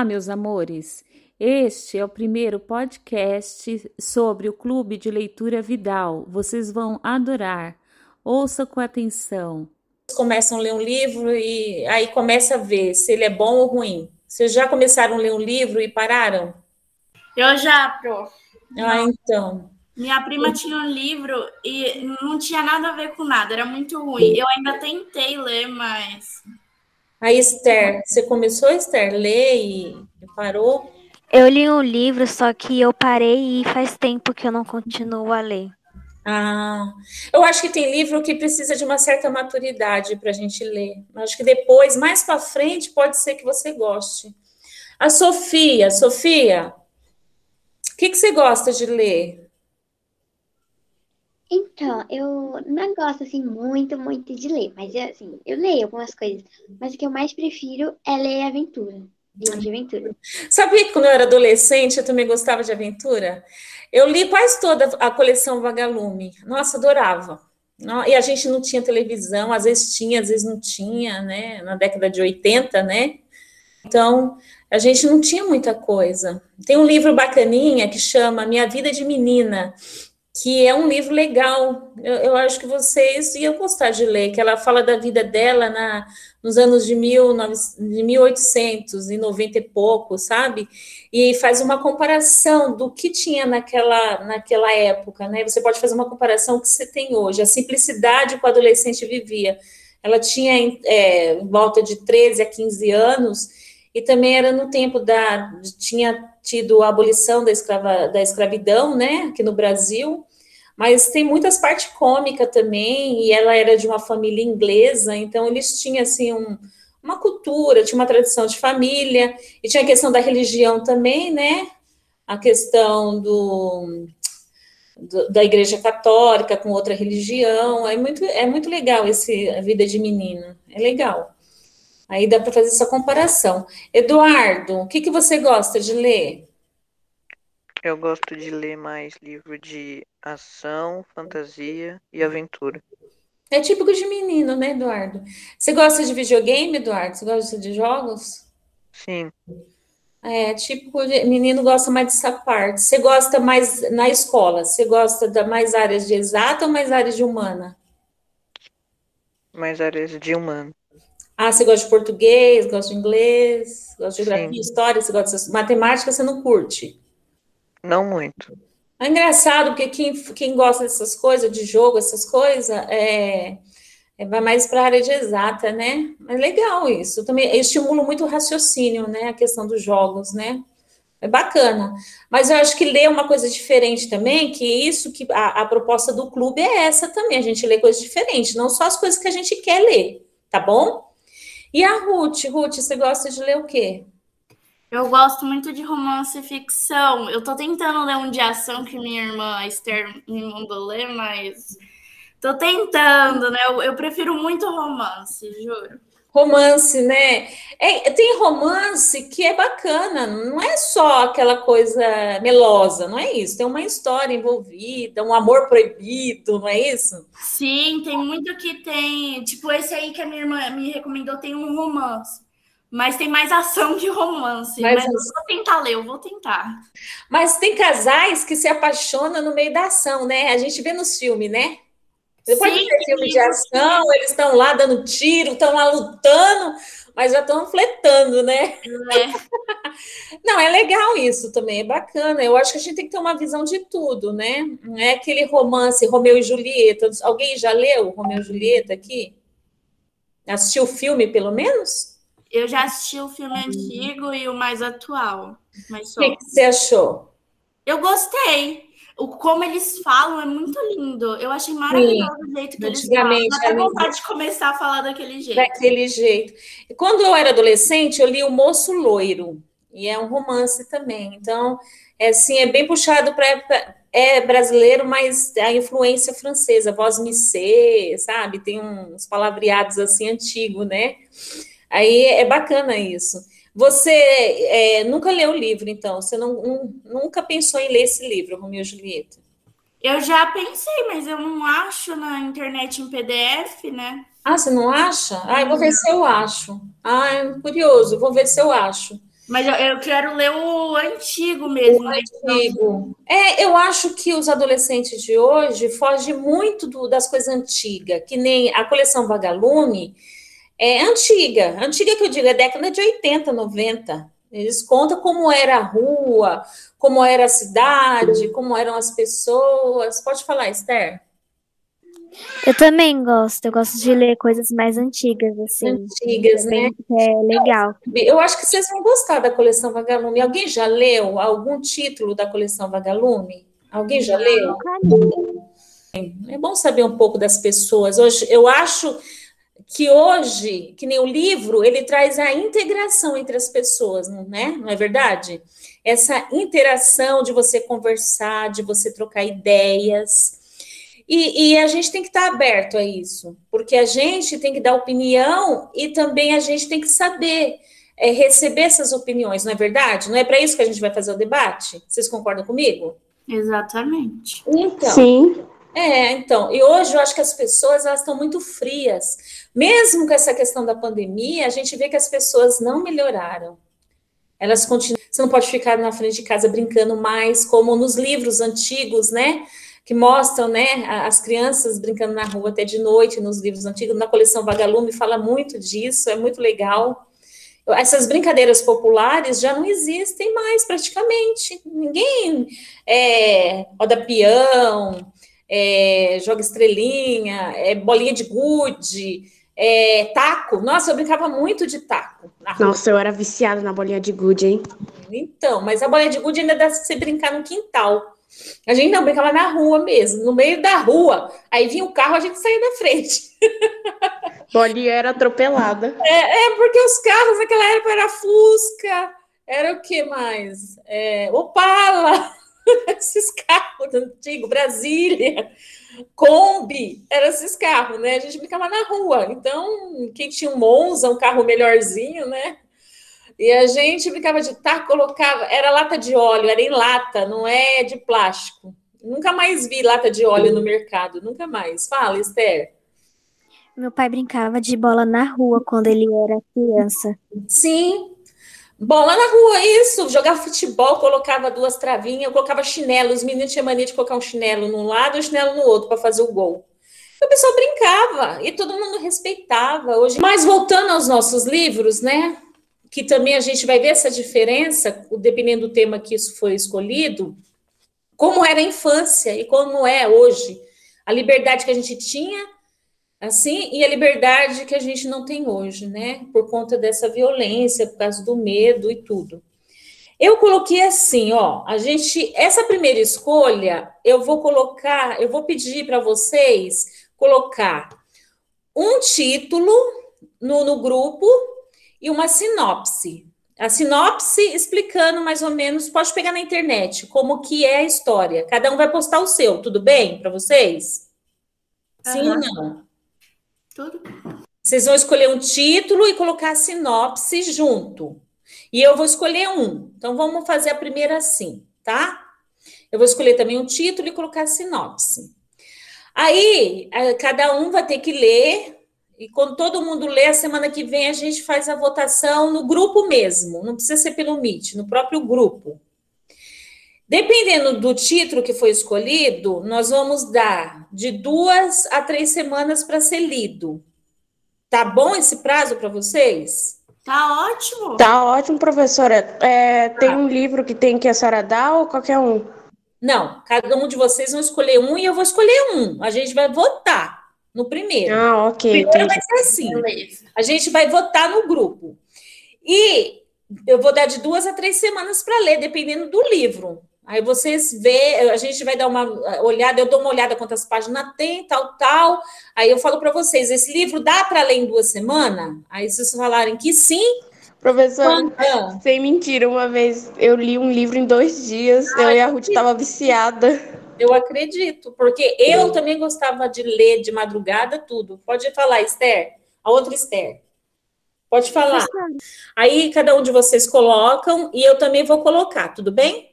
Olá, meus amores. Este é o primeiro podcast sobre o Clube de Leitura Vidal. Vocês vão adorar. Ouça com atenção. Começam a ler um livro e aí começa a ver se ele é bom ou ruim. Vocês já começaram a ler um livro e pararam? Eu já, Pro. Ah, então. Minha prima tinha um livro e não tinha nada a ver com nada, era muito ruim. Eu ainda tentei ler, mas a Esther, você começou, Esther, a ler e parou? Eu li um livro, só que eu parei e faz tempo que eu não continuo a ler. Ah, eu acho que tem livro que precisa de uma certa maturidade para a gente ler. Acho que depois, mais para frente, pode ser que você goste. A Sofia, Sofia, o que, que você gosta de ler? Então, eu não gosto assim muito, muito de ler, mas assim, eu leio algumas coisas, mas o que eu mais prefiro é ler aventura, livro de aventura. Sabia que quando eu era adolescente eu também gostava de aventura? Eu li quase toda a coleção Vagalume. Nossa, adorava. E a gente não tinha televisão, às vezes tinha, às vezes não tinha, né? Na década de 80, né? Então, a gente não tinha muita coisa. Tem um livro bacaninha que chama Minha Vida de Menina, que é um livro legal. Eu, eu, acho que vocês iam gostar de ler, que ela fala da vida dela na, nos anos de, mil, de 1890 e pouco, sabe? E faz uma comparação do que tinha naquela, naquela época, né? Você pode fazer uma comparação com o que você tem hoje, a simplicidade que o adolescente vivia. Ela tinha é, em volta de 13 a 15 anos, e também era no tempo da. tinha tido a abolição da, escrava, da escravidão, né, aqui no Brasil, mas tem muitas partes cômicas também, e ela era de uma família inglesa, então eles tinham, assim, um, uma cultura, tinha uma tradição de família, e tinha a questão da religião também, né, a questão do, do da igreja católica com outra religião, é muito, é muito legal esse a vida de menino, é legal. Aí dá para fazer essa comparação. Eduardo, o que, que você gosta de ler? Eu gosto de ler mais livro de ação, fantasia e aventura. É típico de menino, né, Eduardo? Você gosta de videogame, Eduardo? Você gosta de jogos? Sim. É, típico de menino gosta mais dessa parte. Você gosta mais na escola? Você gosta da mais áreas de exata ou mais áreas de humana? Mais áreas de humana. Ah, você gosta de português, gosta de inglês, gosta de geografia, Sim. história, você gosta de matemática, você não curte? Não muito. É engraçado, porque quem, quem gosta dessas coisas, de jogo, essas coisas, é, é vai mais para a área de exata, né? É legal isso. Também estimula muito o raciocínio, né? A questão dos jogos, né? É bacana. Mas eu acho que ler é uma coisa diferente também, que isso que a, a proposta do clube é essa também, a gente lê coisas diferentes, não só as coisas que a gente quer ler, tá bom? E a Ruth? Ruth, você gosta de ler o quê? Eu gosto muito de romance e ficção. Eu tô tentando ler um de ação que minha irmã Esther me mandou ler, mas tô tentando, né? Eu, eu prefiro muito romance, juro romance, né? É, tem romance que é bacana, não é só aquela coisa melosa, não é isso. Tem uma história envolvida, um amor proibido, não é isso? Sim, tem muito que tem. Tipo, esse aí que a minha irmã me recomendou tem um romance. Mas tem mais ação que romance. Mas, mas eu vou tentar ler, eu vou tentar. Mas tem casais que se apaixonam no meio da ação, né? A gente vê nos filmes, né? Depois Sim, de filme de ação, sim. eles estão lá dando tiro, estão lá lutando, mas já estão fletando, né? É. Não, é legal isso também, é bacana. Eu acho que a gente tem que ter uma visão de tudo, né? Não é aquele romance Romeu e Julieta. Alguém já leu Romeu e Julieta aqui? Assistiu o filme, pelo menos? Eu já assisti o filme antigo e o mais atual. Mas só... O que, que você achou? Eu gostei o como eles falam é muito lindo. Eu achei maravilhoso Sim, o jeito que eles falam. Dá vontade de começar a falar daquele jeito. Daquele jeito. Quando eu era adolescente, eu li O Moço Loiro, e é um romance também. Então, é assim, é bem puxado para é brasileiro, mas a influência francesa, voz missê, sabe? Tem uns palavreados assim antigos, né? Aí é bacana isso. Você é, nunca leu o livro, então? Você não, um, nunca pensou em ler esse livro, Romeu e Julieta? Eu já pensei, mas eu não acho na internet em PDF, né? Ah, você não acha? Ah, eu vou ver se eu acho. Ah, é curioso, vou ver se eu acho. Mas eu, eu quero ler o antigo mesmo. O né? antigo. É, eu acho que os adolescentes de hoje fogem muito do- das coisas antigas, que nem a coleção Vagalume é antiga. Antiga que eu digo, é década de 80, 90. Eles contam como era a rua, como era a cidade, como eram as pessoas. Pode falar, Esther? Eu também gosto. Eu gosto de ler coisas mais antigas, assim. Antigas, né? É legal. Eu acho que vocês vão gostar da coleção Vagalume. Alguém já leu algum título da coleção Vagalume? Alguém já leu? É bom saber um pouco das pessoas. Hoje, eu acho que hoje, que nem o livro, ele traz a integração entre as pessoas, não é? Não é verdade? Essa interação de você conversar, de você trocar ideias. E, e a gente tem que estar aberto a isso, porque a gente tem que dar opinião e também a gente tem que saber é, receber essas opiniões, não é verdade? Não é para isso que a gente vai fazer o debate? Vocês concordam comigo? Exatamente. Então, Sim. É, então, e hoje eu acho que as pessoas elas estão muito frias. Mesmo com essa questão da pandemia, a gente vê que as pessoas não melhoraram. Elas continuam. Você não pode ficar na frente de casa brincando mais, como nos livros antigos, né? Que mostram, né, as crianças brincando na rua até de noite, nos livros antigos, na coleção Vagalume fala muito disso, é muito legal. Essas brincadeiras populares já não existem mais praticamente. Ninguém é, roda peão, é, joga estrelinha, é, bolinha de gude, é, taco. Nossa, eu brincava muito de taco. Nossa, eu era viciada na bolinha de gude, hein? Então, mas a bolinha de gude ainda dá pra você brincar no quintal. A gente não brincava na rua mesmo, no meio da rua. Aí vinha o carro, a gente saía da frente. Bolinha era atropelada. É porque os carros naquela época era Fusca, era o que mais? É, Opala, esses carros antigos, Brasília, Kombi, eram esses carros, né? A gente brincava na rua. Então, quem tinha um Monza, um carro melhorzinho, né? E a gente brincava de taco, colocava, era lata de óleo, era em lata, não é de plástico. Nunca mais vi lata de óleo no mercado, nunca mais. Fala, Esther. Meu pai brincava de bola na rua quando ele era criança. Sim. Bola na rua, isso. Jogava futebol, colocava duas travinhas, eu colocava chinelo. Os meninos tinham mania de colocar um chinelo num lado e um chinelo no outro para fazer o gol. E o pessoal brincava e todo mundo respeitava. Hoje, mas voltando aos nossos livros, né? Que também a gente vai ver essa diferença, dependendo do tema que isso foi escolhido, como era a infância e como é hoje. A liberdade que a gente tinha assim, e a liberdade que a gente não tem hoje, né? Por conta dessa violência, por causa do medo e tudo. Eu coloquei assim, ó, a gente, essa primeira escolha, eu vou colocar, eu vou pedir para vocês colocar um título no, no grupo e uma sinopse. A sinopse explicando mais ou menos, pode pegar na internet, como que é a história. Cada um vai postar o seu, tudo bem para vocês? Sim ou não? Tudo. Vocês vão escolher um título e colocar a sinopse junto. E eu vou escolher um. Então vamos fazer a primeira assim, tá? Eu vou escolher também um título e colocar a sinopse. Aí, eh, cada um vai ter que ler, e quando todo mundo lê, a semana que vem a gente faz a votação no grupo mesmo, não precisa ser pelo Meet, no próprio grupo. Dependendo do título que foi escolhido, nós vamos dar de duas a três semanas para ser lido. Tá bom esse prazo para vocês? Tá ótimo. Tá ótimo, professora. É, tem um livro que tem que a senhora dá ou qualquer um? Não, cada um de vocês vão escolher um e eu vou escolher um. A gente vai votar no primeiro. Ah, ok, primeiro entendi. vai ser assim. Beleza. A gente vai votar no grupo. E eu vou dar de duas a três semanas para ler, dependendo do livro. Aí vocês vê, a gente vai dar uma olhada, eu dou uma olhada quantas páginas tem, tal, tal. Aí eu falo para vocês, esse livro dá para ler em duas semanas? Aí vocês falarem que sim. Professora, Ah, sem mentira, uma vez eu li um livro em dois dias, eu e a Ruth tava viciada. eu acredito, porque eu também gostava de ler de madrugada tudo. Pode falar, Esther. A outra Esther. Pode falar. Aí cada um de vocês colocam e eu também vou colocar, tudo bem?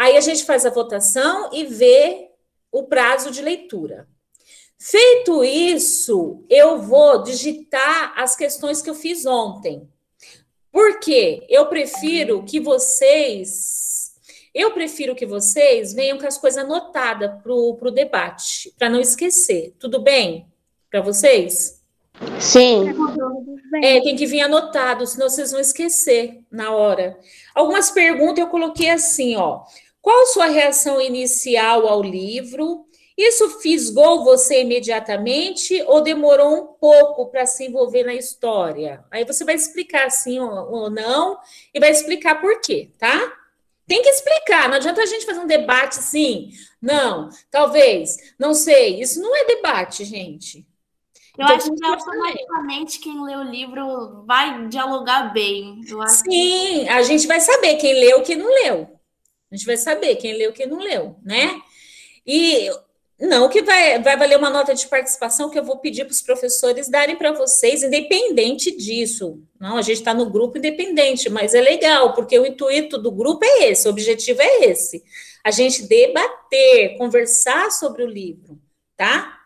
Aí a gente faz a votação e vê o prazo de leitura. Feito isso, eu vou digitar as questões que eu fiz ontem. Por quê? Eu prefiro que vocês. Eu prefiro que vocês venham com as coisas anotadas para o debate, para não esquecer. Tudo bem para vocês? Sim. É, tem que vir anotado, senão vocês vão esquecer na hora. Algumas perguntas eu coloquei assim, ó. Qual sua reação inicial ao livro? Isso fisgou você imediatamente ou demorou um pouco para se envolver na história? Aí você vai explicar sim ou, não e vai explicar por quê, tá? Tem que explicar, não adianta a gente fazer um debate assim. Não, talvez, não sei. Isso não é debate, gente. Eu então, acho que automaticamente quem lê o livro vai dialogar bem. Sim, que... a gente vai saber quem leu e quem não leu. A gente vai saber quem leu e quem não leu, né? E não que vai, vai valer uma nota de participação que eu vou pedir para os professores darem para vocês, independente disso. Não, a gente está no grupo independente, mas é legal, porque o intuito do grupo é esse, o objetivo é esse. A gente debater, conversar sobre o livro, tá?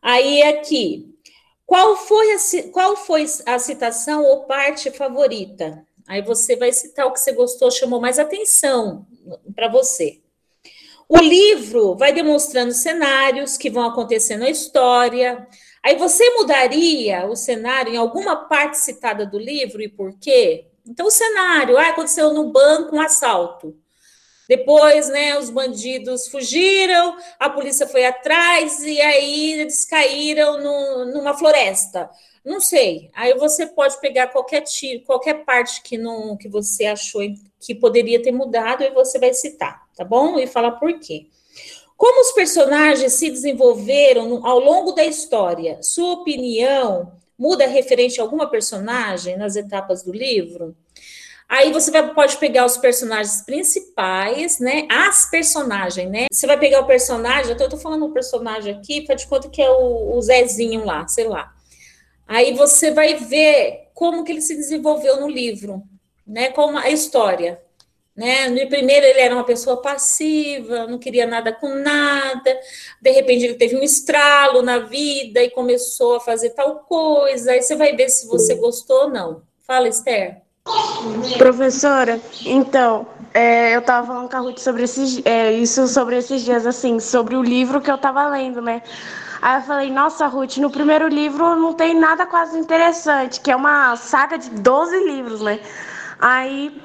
Aí aqui, qual foi a, qual foi a citação ou parte favorita? Aí você vai citar o que você gostou, chamou mais atenção para você. O livro vai demonstrando cenários que vão acontecendo na história. Aí você mudaria o cenário em alguma parte citada do livro e por quê? Então, o cenário, ah, aconteceu no banco um assalto. Depois, né, os bandidos fugiram, a polícia foi atrás e aí eles caíram no, numa floresta. Não sei. Aí você pode pegar qualquer tiro, qualquer parte que não que você achou que poderia ter mudado e você vai citar, tá bom? E falar por quê. Como os personagens se desenvolveram ao longo da história? Sua opinião muda referente a alguma personagem nas etapas do livro? Aí você vai, pode pegar os personagens principais, né? As personagens, né? Você vai pegar o personagem, eu tô, eu tô falando um personagem aqui, faz de conta que é o, o Zezinho lá, sei lá. Aí você vai ver como que ele se desenvolveu no livro, né? Como a história, né? No primeiro ele era uma pessoa passiva, não queria nada com nada. De repente ele teve um estralo na vida e começou a fazer tal coisa. Aí você vai ver se você gostou ou não. Fala, Esther. Professora, então, é, eu estava falando com a Ruth sobre esses, é, isso sobre esses dias, assim, sobre o livro que eu estava lendo, né? Aí eu falei, nossa, Ruth, no primeiro livro não tem nada quase interessante, que é uma saga de 12 livros, né? Aí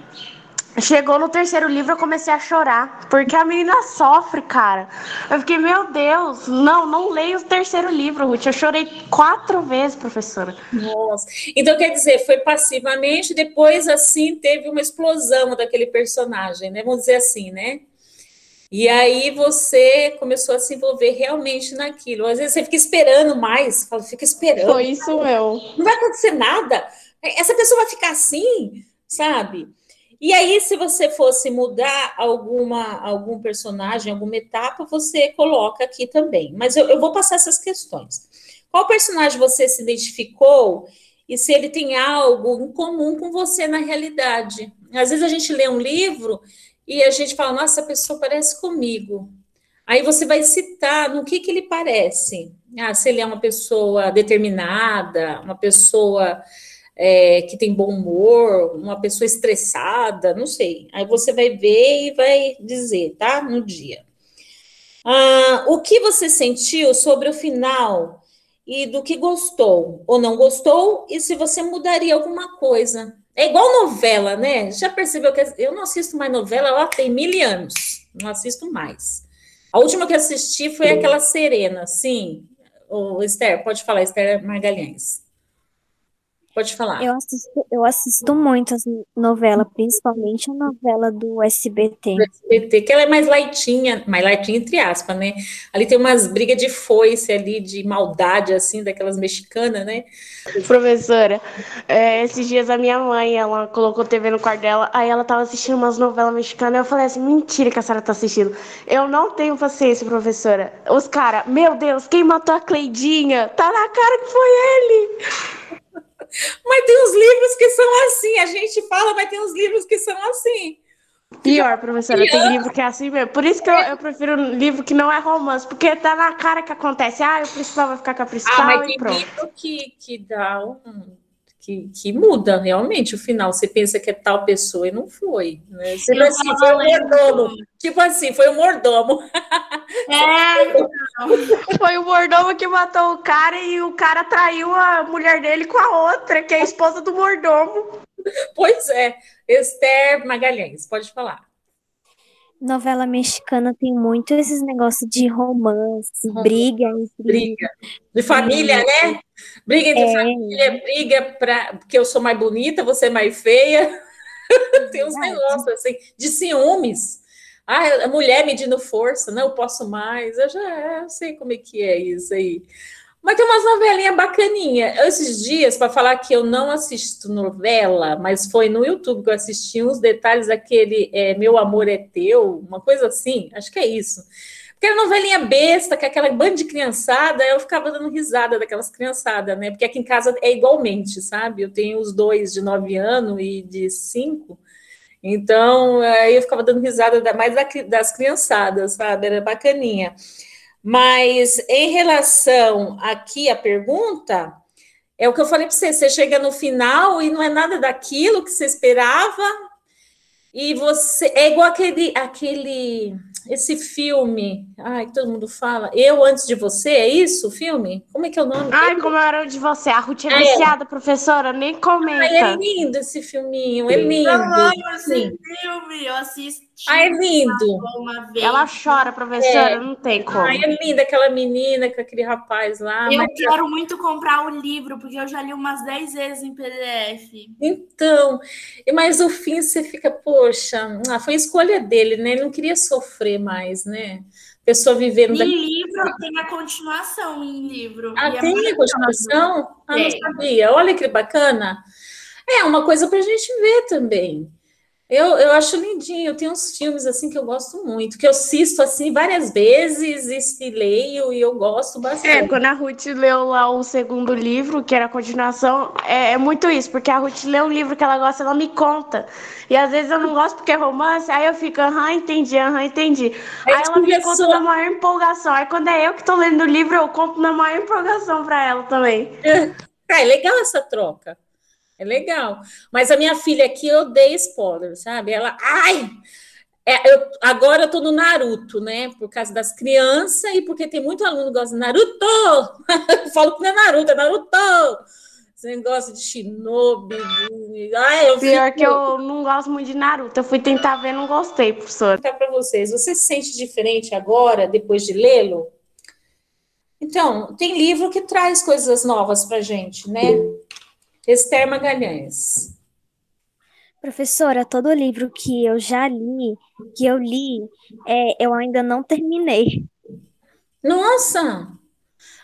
chegou no terceiro livro, eu comecei a chorar, porque a menina sofre, cara. Eu fiquei, meu Deus, não, não leio o terceiro livro, Ruth. Eu chorei quatro vezes, professora. Nossa. Então, quer dizer, foi passivamente, depois, assim, teve uma explosão daquele personagem, né? Vamos dizer assim, né? E aí você começou a se envolver realmente naquilo. Às vezes você fica esperando mais, fala, fica esperando. Foi isso meu. Não vai acontecer nada. Essa pessoa vai ficar assim, sabe? E aí, se você fosse mudar alguma, algum personagem, alguma etapa, você coloca aqui também. Mas eu, eu vou passar essas questões. Qual personagem você se identificou e se ele tem algo em comum com você na realidade? Às vezes a gente lê um livro e a gente fala, nossa, essa pessoa parece comigo. Aí você vai citar no que, que ele parece. Ah, se ele é uma pessoa determinada, uma pessoa é, que tem bom humor, uma pessoa estressada, não sei. Aí você vai ver e vai dizer, tá? No dia. Ah, o que você sentiu sobre o final e do que gostou ou não gostou e se você mudaria alguma coisa. É igual novela, né? Já percebeu que eu não assisto mais novela, ó, tem mil anos, não assisto mais. A última que assisti foi aquela Serena, sim. O Esther, pode falar, Esther Margalhães. Pode falar. Eu assisto, eu assisto muitas novelas, principalmente a novela do SBT. Do SBT, que ela é mais lightinha, mais lightinha entre aspas, né? Ali tem umas brigas de foice ali, de maldade, assim, daquelas mexicanas, né? Professora, é, esses dias a minha mãe, ela colocou TV no quarto dela, aí ela tava assistindo umas novelas mexicanas, eu falei assim, mentira que a senhora tá assistindo. Eu não tenho paciência, professora. Os caras, meu Deus, quem matou a Cleidinha? Tá na cara que foi ele! Mas tem uns livros que são assim, a gente fala, mas tem uns livros que são assim. Pior, professora, tem livro que é assim mesmo. Por isso que eu, eu prefiro um livro que não é romance, porque tá na cara que acontece. Ah, o principal vai ficar com a principal ah, mas e tem pronto. livro que, que dá um que, que, muda realmente o final. Você pensa que é tal pessoa e não foi. Né? Você vai assim, foi o mordomo. Tipo assim, foi o mordomo. É, foi o mordomo que matou o cara e o cara traiu a mulher dele com a outra, que é a esposa do mordomo. Pois é. Esther Magalhães, pode falar. Novela mexicana tem muito esses negócios de romance, uhum. briga entre. Briga. De família, é, né? Briga entre é. família, briga pra, porque eu sou mais bonita, você é mais feia. tem uns negócios assim, de ciúmes. Ah, a mulher medindo força, não, eu posso mais. Eu já eu sei como é que é isso aí. Mas tem umas novelinhas bacaninhas. Esses dias, para falar que eu não assisto novela, mas foi no YouTube que eu assisti uns detalhes daquele é, Meu Amor é Teu, uma coisa assim, acho que é isso. Porque era novelinha besta, que é aquela banda de criançada, eu ficava dando risada daquelas criançadas, né? Porque aqui em casa é igualmente, sabe? Eu tenho os dois de nove anos e de cinco, então aí eu ficava dando risada mais das criançadas, sabe? Era bacaninha. Mas em relação aqui à pergunta, é o que eu falei para você: você chega no final e não é nada daquilo que você esperava, e você é igual aquele, aquele esse filme, ai, todo mundo fala, Eu Antes de Você, é isso o filme? Como é que é o nome? Ai, como era de você, a Ruth é viciada, é. professora, nem comenta. Ai, é lindo esse filminho, é lindo. Eu amo esse filme, eu assisti. Ai, é lindo. Ela chora, professora, é. não tem como. Ai, é linda aquela menina com aquele rapaz lá. Eu mas... quero muito comprar o livro, porque eu já li umas 10 vezes em PDF. Então, mas o fim você fica, poxa, ah, foi escolha dele, né? Ele não queria sofrer mais, né? Pessoa vivendo. Em da... livro tem a continuação em livro. Ah, tem a continuação? Ah, não sabia. Olha que bacana. É uma coisa para a gente ver também. Eu, eu acho lindinho, tem uns filmes assim que eu gosto muito, que eu assisto assim várias vezes e, leio e eu gosto bastante. É, quando a Ruth leu lá o segundo livro, que era a continuação, é, é muito isso, porque a Ruth lê um livro que ela gosta, ela me conta. E às vezes eu não gosto porque é romance, aí eu fico, aham, entendi, aham, entendi. Aí, aí ela me conta na maior empolgação. Aí quando é eu que tô lendo o livro, eu conto na maior empolgação para ela também. É, é legal essa troca. É legal. Mas a minha filha aqui odeia spoiler, sabe? Ela, ai, é, eu, agora eu tô no Naruto, né? Por causa das crianças e porque tem muito aluno que gosta de Naruto. eu falo que não é Naruto, é Naruto. Você gosta de Shinobi? Ai, eu Pior fico... que eu não gosto muito de Naruto. Eu fui tentar ver, não gostei, professor. Vou para vocês. Você se sente diferente agora, depois de lê-lo? Então, tem livro que traz coisas novas para gente, né? Esther Magalhães. Professora, todo livro que eu já li, que eu li, é, eu ainda não terminei. Nossa!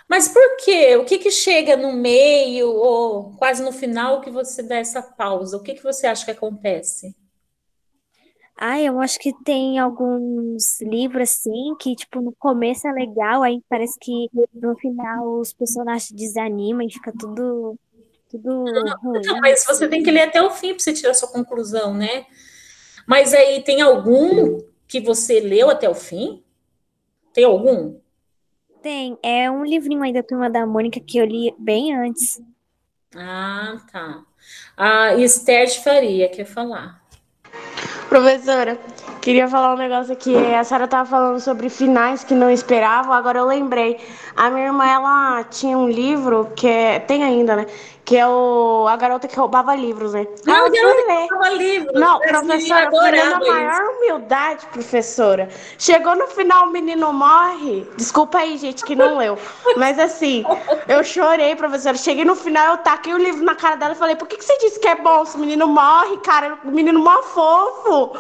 Mas por quê? O que que chega no meio ou quase no final que você dá essa pausa? O que que você acha que acontece? Ah, eu acho que tem alguns livros assim que, tipo, no começo é legal, aí parece que no final os personagens desanimam e fica tudo tudo ruim. Não, mas você tem que ler até o fim para você tirar sua conclusão, né? Mas aí tem algum que você leu até o fim? Tem algum? Tem. É um livrinho aí da Turma da Mônica que eu li bem antes. Ah, tá. A Esther de Faria quer falar. Professora, queria falar um negócio aqui. A senhora estava falando sobre finais que não esperavam, agora eu lembrei. A minha irmã, ela tinha um livro que é, tem ainda, né? que é o, a garota que roubava livros, né? Não, ah, eu não roubava livros. Não, professora, fui a maior humildade, professora. Chegou no final, o menino morre. Desculpa aí, gente, que não leu. Mas assim, eu chorei, professora. Cheguei no final, eu taquei o livro na cara dela e falei, por que, que você disse que é bom se o menino morre, cara? O menino mó fofo.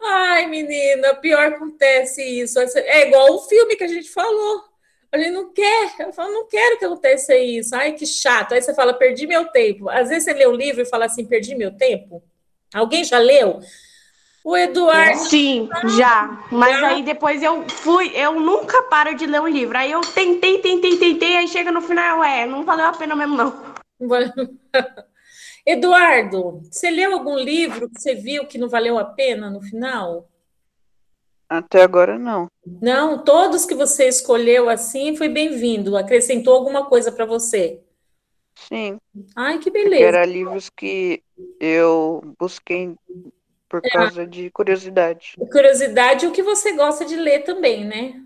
Ai, menina, pior acontece isso. É igual o filme que a gente falou. A gente não quer, eu falo, não quero que aconteça isso. Ai, que chato. Aí você fala, perdi meu tempo. Às vezes você lê o livro e fala assim, perdi meu tempo. Alguém já leu? O Eduardo. Sim, já. Mas já. aí depois eu fui, eu nunca paro de ler um livro. Aí eu tentei, tentei, tentei, aí chega no final, é, não valeu a pena mesmo, não. Eduardo, você leu algum livro que você viu que não valeu a pena no final? Até agora não. Não, todos que você escolheu assim foi bem-vindo. Acrescentou alguma coisa para você? Sim. Ai, que beleza. era livros que eu busquei por É. causa de curiosidade. Curiosidade, o que você gosta de ler também, né?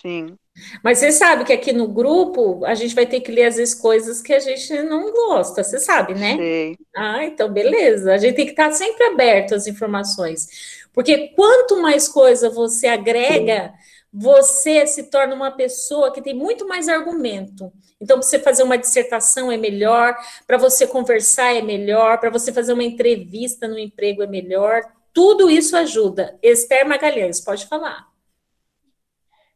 Sim. Mas você sabe que aqui no grupo a gente vai ter que ler às vezes coisas que a gente não gosta, você sabe, né? Sei. Ah, então beleza. A gente tem que estar sempre aberto às informações. Porque quanto mais coisa você agrega, você se torna uma pessoa que tem muito mais argumento. Então, para você fazer uma dissertação é melhor, para você conversar é melhor, para você fazer uma entrevista no emprego é melhor. Tudo isso ajuda. Esther Magalhães, pode falar.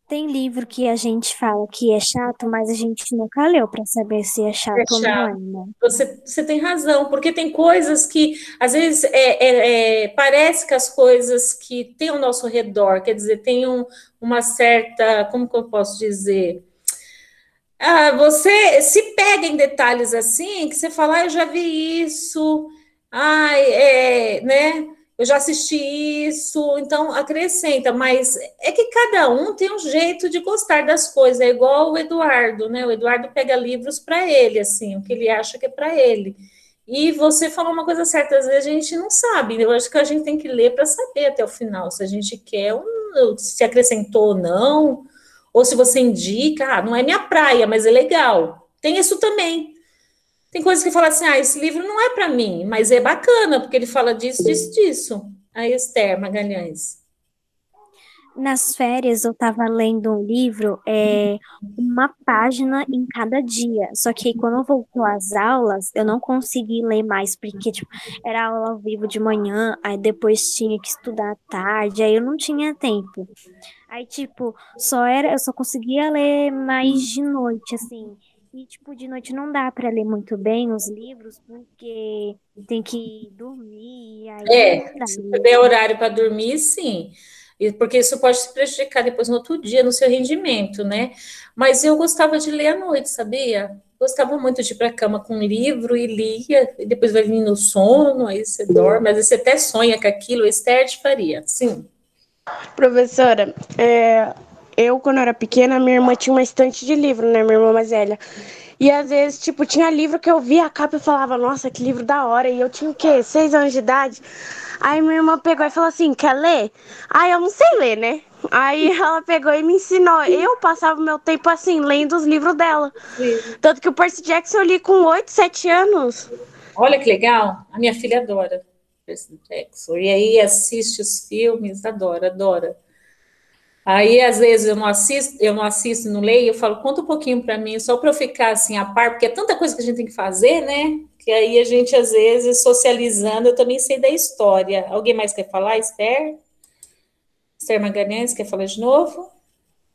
Tem livro que a gente fala que é chato, mas a gente nunca leu para saber se é chato ou não é, né? Você, você tem razão, porque tem coisas que, às vezes, é, é, é, parece que as coisas que tem ao nosso redor, quer dizer, tem um, uma certa, como que eu posso dizer? Ah, você se pega em detalhes assim, que você fala, ah, eu já vi isso, ai, é, né? Eu já assisti isso, então acrescenta, mas é que cada um tem um jeito de gostar das coisas, é igual o Eduardo, né? O Eduardo pega livros para ele, assim, o que ele acha que é para ele. E você falou uma coisa certa, às vezes a gente não sabe, eu acho que a gente tem que ler para saber até o final, se a gente quer, não, se acrescentou ou não, ou se você indica, ah, não é minha praia, mas é legal. Tem isso também. Tem coisas que falam assim, ah, esse livro não é para mim, mas é bacana, porque ele fala disso, disso, disso. A Esther Magalhães. Nas férias eu estava lendo um livro, é, uma página em cada dia. Só que quando voltou às aulas, eu não consegui ler mais, porque tipo, era aula ao vivo de manhã, aí depois tinha que estudar à tarde, aí eu não tinha tempo. Aí, tipo, só era, eu só conseguia ler mais de noite, assim. E, tipo, de noite não dá para ler muito bem os livros, porque tem que dormir, aí É, se tiver horário para dormir, sim. E porque isso pode te prejudicar depois no outro dia, no seu rendimento, né? Mas eu gostava de ler à noite, sabia? Gostava muito de ir para a cama com um livro e lia, e depois vai vir no sono, aí você dorme, às vezes você até sonha com aquilo, Esther te faria, sim. Professora, é, eu, quando era pequena, minha irmã tinha uma estante de livro, né? Minha irmã mais velha. E às vezes, tipo, tinha livro que eu via a capa e falava, nossa, que livro da hora. E eu tinha o quê? Seis anos de idade. Aí minha irmã pegou e falou assim: quer ler? Aí eu não sei ler, né? Aí ela pegou e me ensinou. Eu passava meu tempo assim, lendo os livros dela. Tanto que o Percy Jackson eu li com oito, sete anos. Olha que legal, a minha filha adora Percy Jackson. E aí assiste os filmes, adora, adora. Aí, às vezes, eu não assisto, eu não assisto, não leio, eu falo, conta um pouquinho para mim, só para eu ficar assim a par, porque é tanta coisa que a gente tem que fazer, né? Que aí a gente, às vezes, socializando, eu também sei da história. Alguém mais quer falar, Esther? Esther Magalhães, quer falar de novo?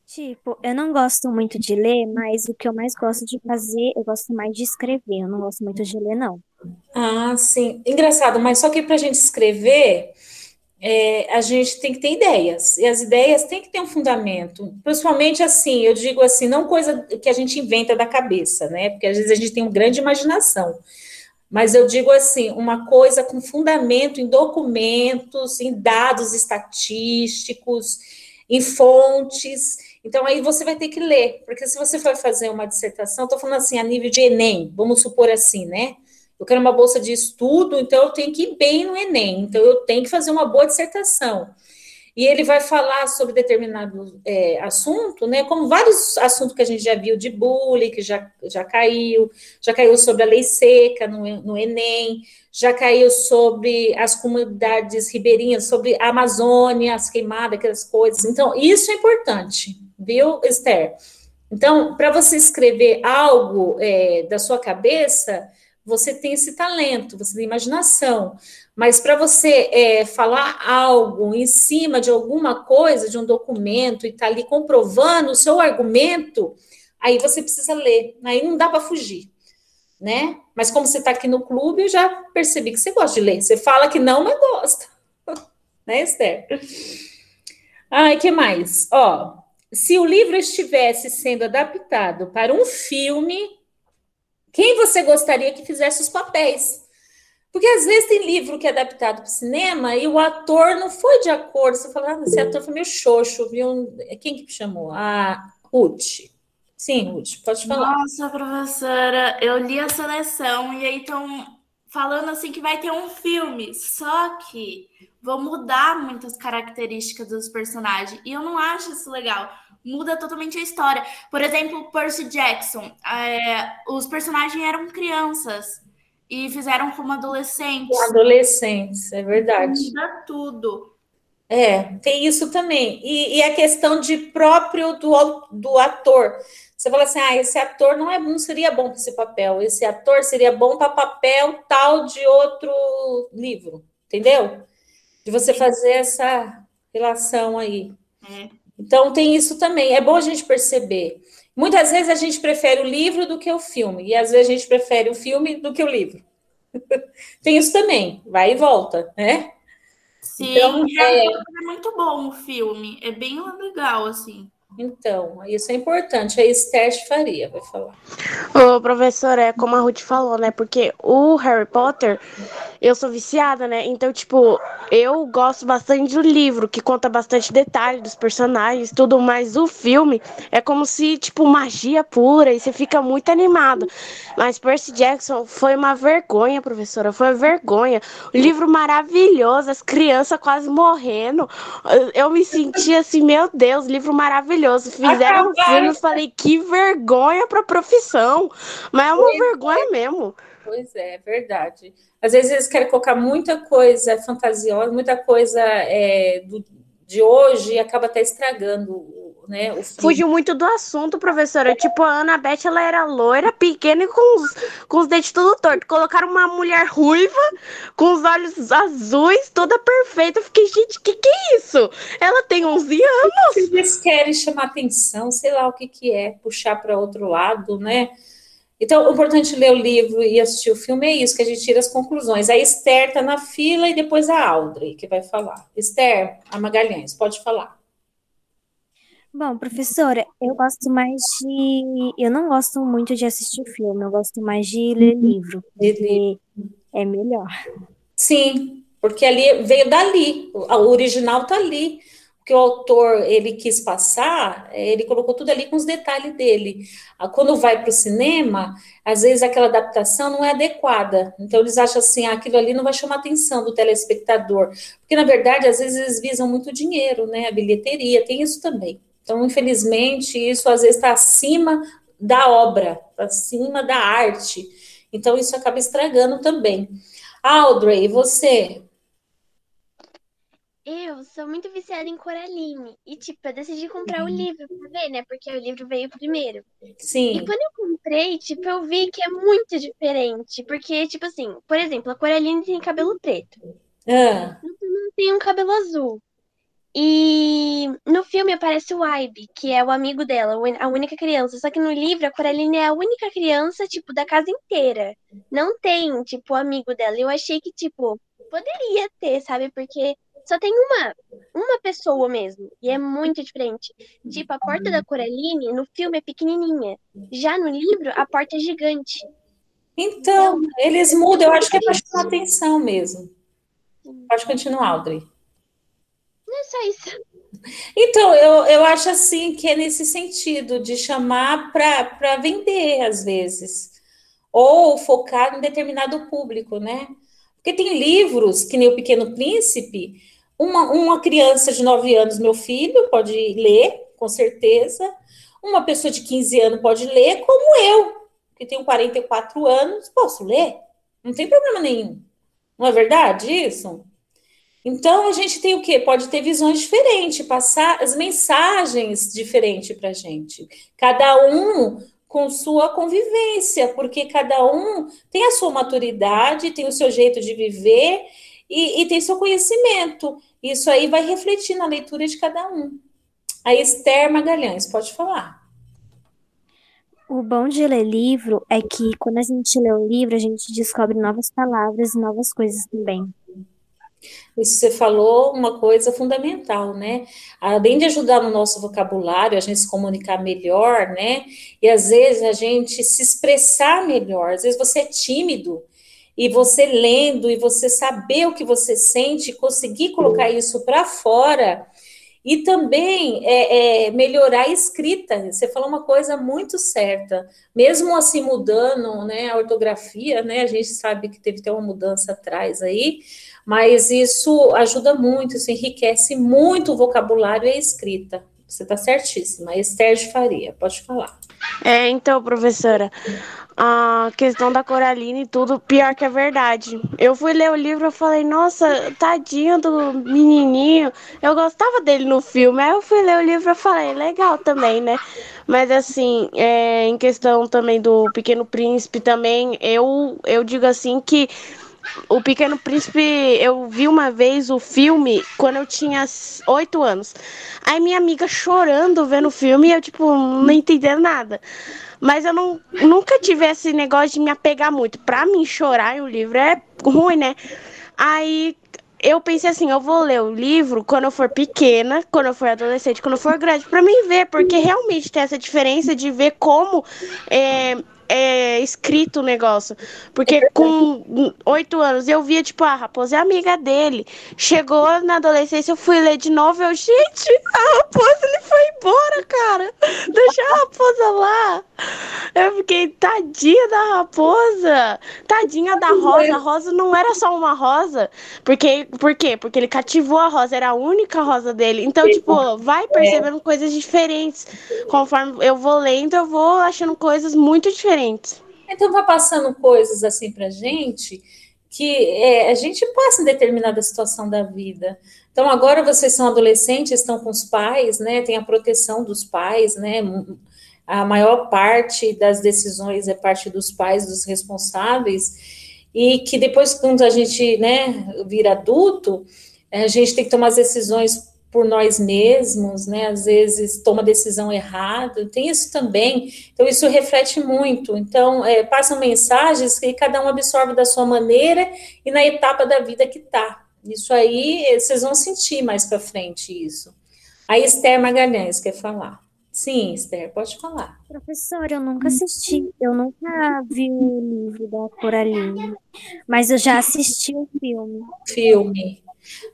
Tipo, eu não gosto muito de ler, mas o que eu mais gosto de fazer, eu gosto mais de escrever. Eu não gosto muito de ler, não. Ah, sim. Engraçado, mas só que para a gente escrever, é, a gente tem que ter ideias, e as ideias têm que ter um fundamento, principalmente assim, eu digo assim, não coisa que a gente inventa da cabeça, né? Porque às vezes a gente tem uma grande imaginação, mas eu digo assim, uma coisa com fundamento em documentos, em dados estatísticos, em fontes. Então aí você vai ter que ler, porque se você for fazer uma dissertação, estou falando assim, a nível de Enem, vamos supor assim, né? Eu quero uma bolsa de estudo, então eu tenho que ir bem no Enem, então eu tenho que fazer uma boa dissertação. E ele vai falar sobre determinado é, assunto, né? Como vários assuntos que a gente já viu de bullying, que já, já caiu, já caiu sobre a lei seca no, no Enem, já caiu sobre as comunidades ribeirinhas, sobre a Amazônia, as queimadas, aquelas coisas. Então, isso é importante, viu, Esther? Então, para você escrever algo é, da sua cabeça, você tem esse talento, você tem imaginação, mas para você é, falar algo em cima de alguma coisa, de um documento, e estar tá ali comprovando o seu argumento, aí você precisa ler, aí não dá para fugir, né? Mas como você está aqui no clube, eu já percebi que você gosta de ler. Você fala que não, mas gosta. né, Esther? Ai, que mais? Ó, se o livro estivesse sendo adaptado para um filme, quem você gostaria que fizesse os papéis? Porque às vezes tem livro que é adaptado para o cinema e o ator não foi de acordo. Você fala, ah, esse ator foi meio xoxo, viu? Quem que chamou? A Ruth. Sim, Ruth, pode falar. Nossa, professora, eu li a seleção e aí estão falando assim que vai ter um filme, só que vão mudar muitas características dos personagens e eu não acho isso legal. Muda totalmente a história. Por exemplo, Percy Jackson, é, os personagens eram crianças e fizeram como adolescentes. Adolescentes, é verdade. Muda tudo. É, tem isso também. E, e a questão de próprio do, do ator. Você fala assim, ah, esse ator não é não seria bom para esse papel, esse ator seria bom para papel tal de outro livro, entendeu? De você fazer essa relação aí. É. Então tem isso também. É bom a gente perceber. Muitas vezes a gente prefere o livro do que o filme, e às vezes a gente prefere o filme do que o livro. tem isso também, vai e volta, né? Sim, então, é... é muito bom o filme, é bem legal, assim. Então, isso é importante. A Esther faria, vai falar. Ô, professor, é como a Ruth falou, né? Porque o Harry Potter, eu sou viciada, né? Então, tipo, eu gosto bastante do livro, que conta bastante detalhe dos personagens, tudo, mas o filme é como se, tipo, magia pura e você fica muito animado. Mas Percy Jackson foi uma vergonha, professora, foi uma vergonha. O livro maravilhoso, as crianças quase morrendo. Eu me senti assim, meu Deus, livro maravilhoso maravilhoso. Fizeram um filme, eu falei, que vergonha para a profissão. Mas é uma pois vergonha é. mesmo. Pois é, é verdade. Às vezes eles querem colocar muita coisa fantasiosa, muita coisa é, do, de hoje e acaba até estragando né? Fugiu muito do assunto, professora. Tipo, a Ana Beth, ela era loira, pequena e com os, com os dentes tudo torto. Colocaram uma mulher ruiva, com os olhos azuis, toda perfeita. Eu fiquei, gente, que que é isso? Ela tem 11 anos. Eles querem chamar atenção, sei lá o que que é, puxar para outro lado, né? Então, o importante ler o livro e assistir o filme é isso, que a gente tira as conclusões. A Esther tá na fila e depois a Audrey, que vai falar. Esther, a Magalhães, pode falar. Bom, professora, eu gosto mais de. Eu não gosto muito de assistir filme, eu gosto mais de ler livro, porque é melhor. Sim, porque ali veio dali, o original tá ali. O que o autor ele quis passar, ele colocou tudo ali com os detalhes dele. Ah, quando vai para o cinema, às vezes aquela adaptação não é adequada. Então eles acham assim, ah, aquilo ali não vai chamar a atenção do telespectador. Porque, na verdade, às vezes eles visam muito dinheiro, né? A bilheteria, tem isso também. Então, infelizmente, isso às vezes está acima da obra, tá acima da arte. Então, isso acaba estragando também. Audrey, você? Eu sou muito viciada em Coraline. E, tipo, eu decidi comprar uhum. o livro pra ver, né? Porque o livro veio primeiro. Sim. E quando eu comprei, tipo, eu vi que é muito diferente. Porque, tipo assim, por exemplo, a Coraline tem cabelo preto. Ah. Não tem um cabelo azul. E no filme aparece o Ibe, que é o amigo dela, a única criança. Só que no livro, a Coraline é a única criança, tipo, da casa inteira. Não tem, tipo, o amigo dela. Eu achei que, tipo, poderia ter, sabe? Porque só tem uma, uma pessoa mesmo. E é muito diferente. Tipo, a porta da Coraline, no filme, é pequenininha. Já no livro, a porta é gigante. Então, eles mudam. Eu acho que é para chamar atenção mesmo. Pode continuar, Audrey. É só isso. Então, eu, eu acho assim que é nesse sentido de chamar para vender, às vezes, ou focar em determinado público, né? Porque tem livros, que nem O Pequeno Príncipe, uma, uma criança de 9 anos, meu filho, pode ler, com certeza, uma pessoa de 15 anos pode ler, como eu, que tenho 44 anos, posso ler, não tem problema nenhum. Não é verdade isso? Então, a gente tem o quê? Pode ter visões diferentes, passar as mensagens diferentes para a gente. Cada um com sua convivência, porque cada um tem a sua maturidade, tem o seu jeito de viver e, e tem seu conhecimento. Isso aí vai refletir na leitura de cada um. A Esther Magalhães, pode falar. O bom de ler livro é que quando a gente lê o livro, a gente descobre novas palavras e novas coisas também. Isso você falou uma coisa fundamental, né? Além de ajudar no nosso vocabulário, a gente se comunicar melhor, né? E às vezes a gente se expressar melhor. Às vezes você é tímido e você lendo e você saber o que você sente, conseguir colocar isso para fora, E também é, é, melhorar a escrita. Você falou uma coisa muito certa. Mesmo assim mudando né, a ortografia, né, a gente sabe que teve até uma mudança atrás aí, mas isso ajuda muito, isso enriquece muito o vocabulário e a escrita. Você está certíssima. Esther de Faria, pode falar. É, então, professora, a questão da Coraline e tudo, pior que é verdade. Eu fui ler o livro e falei, nossa, tadinho do menininho. Eu gostava dele no filme. Aí eu fui ler o livro e falei, legal também, né? Mas assim, é, em questão também do Pequeno Príncipe também, eu, eu digo assim que o Pequeno Príncipe, eu vi uma vez o filme quando eu tinha oito anos. Aí minha amiga chorando vendo o filme e eu, tipo, não entendendo nada. Mas eu não, nunca tive esse negócio de me apegar muito. Pra mim, chorar em um livro é ruim, né? Aí eu pensei assim, eu vou ler o livro quando eu for pequena, quando eu for adolescente, quando eu for grande, para mim ver, porque realmente tem essa diferença de ver como é, é, escrito o negócio. Porque com oito anos eu via, tipo, a raposa é amiga dele. Chegou na adolescência, eu fui ler de novo. Eu, gente, a raposa ele foi embora, cara. Deixa a raposa lá. Eu fiquei, tadinha da raposa. Tadinha da rosa. A rosa não era só uma rosa. Porque, por quê? Porque ele cativou a rosa, era a única rosa dele. Então, tipo, vai percebendo coisas diferentes. Conforme eu vou lendo, eu vou achando coisas muito diferentes diferentes. Então vai passando coisas assim para gente que é, a gente passa em determinada situação da vida. Então agora vocês são adolescentes, estão com os pais, né? Tem a proteção dos pais, né? A maior parte das decisões é parte dos pais, dos responsáveis, e que depois, quando a gente né, vira adulto, a gente tem que tomar as decisões por nós mesmos, né? Às vezes toma decisão errada, tem isso também. Então, isso reflete muito. Então, é, passam mensagens que cada um absorve da sua maneira e na etapa da vida que está. Isso aí, vocês vão sentir mais para frente isso. A Esther Magalhães quer falar. Sim, Esther, pode falar. Professora, eu nunca assisti, eu nunca vi o livro da Coraline, mas eu já assisti o filme. Filme.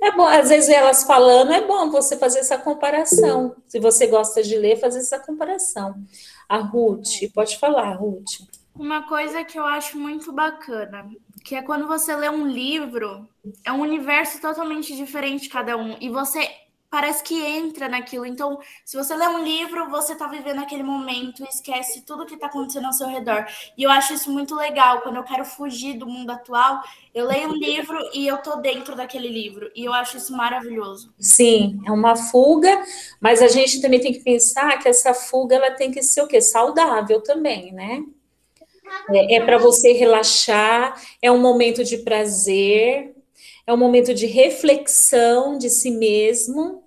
É bom, às vezes elas falando, é bom você fazer essa comparação. Se você gosta de ler, fazer essa comparação. A Ruth, pode falar, Ruth. Uma coisa que eu acho muito bacana, que é quando você lê um livro, é um universo totalmente diferente cada um, e você parece que entra naquilo. Então, se você lê um livro, você está vivendo aquele momento, esquece tudo que está acontecendo ao seu redor. E eu acho isso muito legal. Quando eu quero fugir do mundo atual, eu leio um livro e eu tô dentro daquele livro. E eu acho isso maravilhoso. Sim, é uma fuga, mas a gente também tem que pensar que essa fuga ela tem que ser o quê? Saudável também, né? É, é para você relaxar, é um momento de prazer, é um momento de reflexão de si mesmo,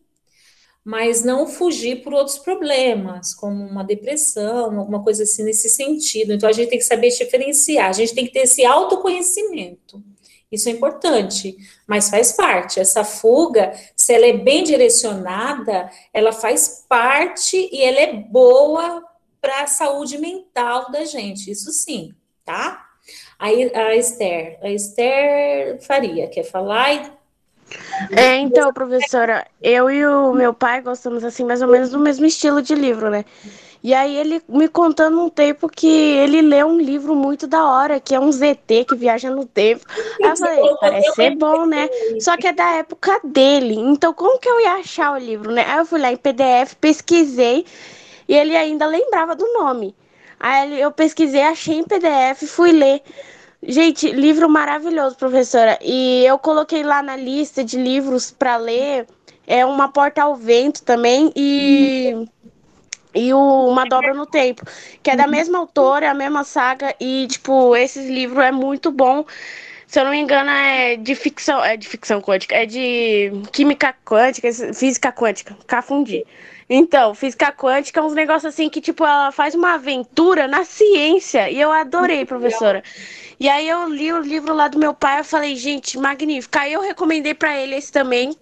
mas não fugir por outros problemas, como uma depressão, alguma coisa assim nesse sentido. Então a gente tem que saber diferenciar, a gente tem que ter esse autoconhecimento. Isso é importante, mas faz parte. Essa fuga, se ela é bem direcionada, ela faz parte e ela é boa para a saúde mental da gente. Isso sim, tá? Aí a Esther, a Esther Faria, quer falar? É, então, professora, eu e o meu pai gostamos, assim, mais ou menos do mesmo estilo de livro, né? E aí ele me contando um tempo que ele leu um livro muito da hora, que é um ZT que viaja no tempo. Aí eu falei, parece ser bom, né? Só que é da época dele. Então, como que eu ia achar o livro, né? Aí eu fui lá em PDF, pesquisei, e ele ainda lembrava do nome. Aí eu pesquisei, achei em PDF, fui ler. Gente, livro maravilhoso, professora. E eu coloquei lá na lista de livros para ler é uma porta ao vento também e e o Uma Dobra no Tempo, que é da mesma autora, a mesma saga e tipo, esse livro é muito bom. Se eu não me engano, é de ficção, é de ficção quântica, é de química quântica, física quântica, cafundi. Então, física quântica é uns negócios assim que, tipo, ela faz uma aventura na ciência. E eu adorei, professora. E aí eu li o livro lá do meu pai e falei, gente, magnífico. Aí eu recomendei para ele esse também.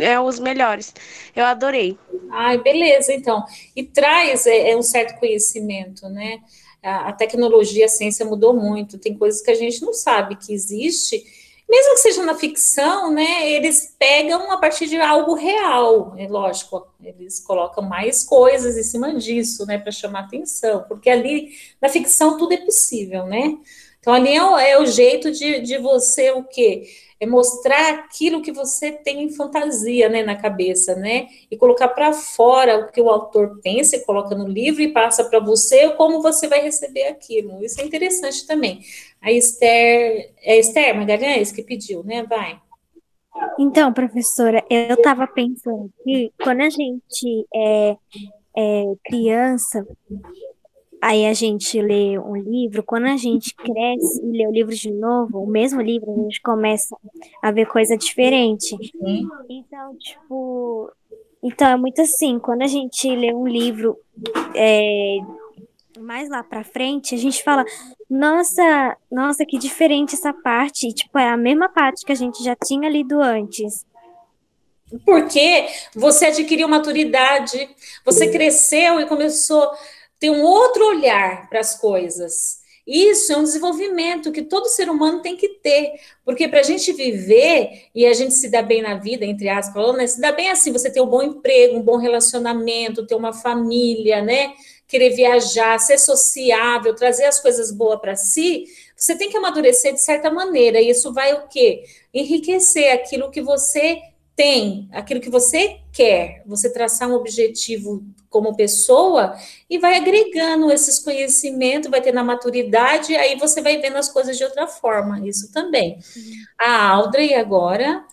É os melhores. Eu adorei. Ai, beleza, então. E traz é, é um certo conhecimento, né? A, a tecnologia, a ciência mudou muito. Tem coisas que a gente não sabe que existe mesmo que seja na ficção, né, eles pegam a partir de algo real, é lógico, eles colocam mais coisas em cima disso, né, para chamar atenção, porque ali na ficção tudo é possível, né? Então ali é o, é o jeito de, de você o quê? é mostrar aquilo que você tem em fantasia, né, na cabeça, né, e colocar para fora o que o autor pensa e coloca no livro e passa para você como você vai receber aquilo. Isso é interessante também. A Esther, é Esther Magalhães que pediu, né, vai. Então, professora, eu estava pensando que quando a gente é, é criança, Aí a gente lê um livro, quando a gente cresce e lê o livro de novo, o mesmo livro, a gente começa a ver coisa diferente. Então, tipo, então é muito assim, quando a gente lê um livro é, mais lá pra frente, a gente fala, nossa, nossa, que diferente essa parte. E, tipo, é a mesma parte que a gente já tinha lido antes. Porque você adquiriu maturidade, você cresceu e começou ter um outro olhar para as coisas. Isso é um desenvolvimento que todo ser humano tem que ter, porque para a gente viver e a gente se dar bem na vida, entre aspas, né, se dar bem assim, você ter um bom emprego, um bom relacionamento, ter uma família, né? Querer viajar, ser sociável, trazer as coisas boas para si, você tem que amadurecer de certa maneira. E isso vai o quê? Enriquecer aquilo que você tem, aquilo que você quer, você traçar um objetivo como pessoa e vai agregando esses conhecimentos, vai tendo a maturidade, aí você vai vendo as coisas de outra forma, isso também. A Audrey agora.